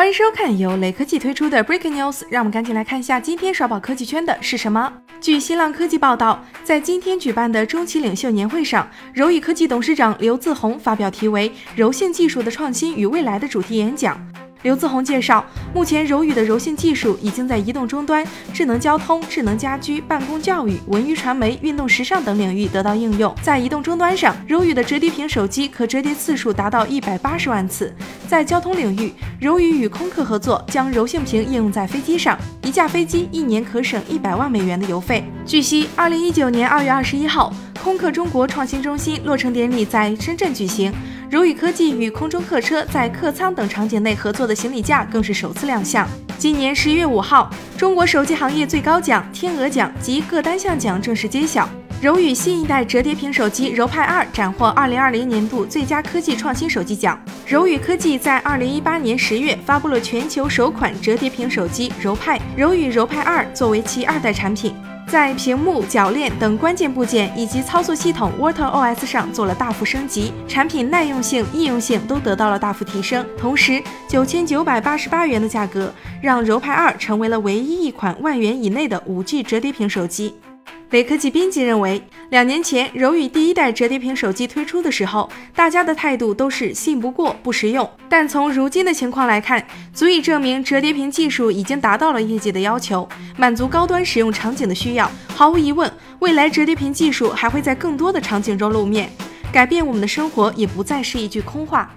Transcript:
欢迎收看由雷科技推出的 Breaking News，让我们赶紧来看一下今天刷爆科技圈的是什么。据新浪科技报道，在今天举办的中期领袖年会上，柔宇科技董事长刘自宏发表题为“柔性技术的创新与未来”的主题演讲。刘自宏介绍，目前柔宇的柔性技术已经在移动终端、智能交通、智能家居、办公教育、文娱传媒、运动时尚等领域得到应用。在移动终端上，柔宇的折叠屏手机可折叠次数达到一百八十万次。在交通领域，柔宇与空客合作，将柔性屏应用在飞机上，一架飞机一年可省一百万美元的油费。据悉，二零一九年二月二十一号，空客中国创新中心落成典礼在深圳举行。柔宇科技与空中客车在客舱等场景内合作的行李架更是首次亮相。今年十一月五号，中国手机行业最高奖天鹅奖及各单项奖正式揭晓。柔宇新一代折叠屏手机柔派二斩获二零二零年度最佳科技创新手机奖。柔宇科技在二零一八年十月发布了全球首款折叠屏手机柔派，柔宇柔派二作为其二代产品。在屏幕、铰链等关键部件以及操作系统 Water OS 上做了大幅升级，产品耐用性、易用性都得到了大幅提升。同时，九千九百八十八元的价格让柔派二成为了唯一一款万元以内的五 G 折叠屏手机。雷科技编辑认为，两年前柔宇第一代折叠屏手机推出的时候，大家的态度都是信不过、不实用。但从如今的情况来看，足以证明折叠屏技术已经达到了业界的要求，满足高端使用场景的需要。毫无疑问，未来折叠屏技术还会在更多的场景中露面，改变我们的生活也不再是一句空话。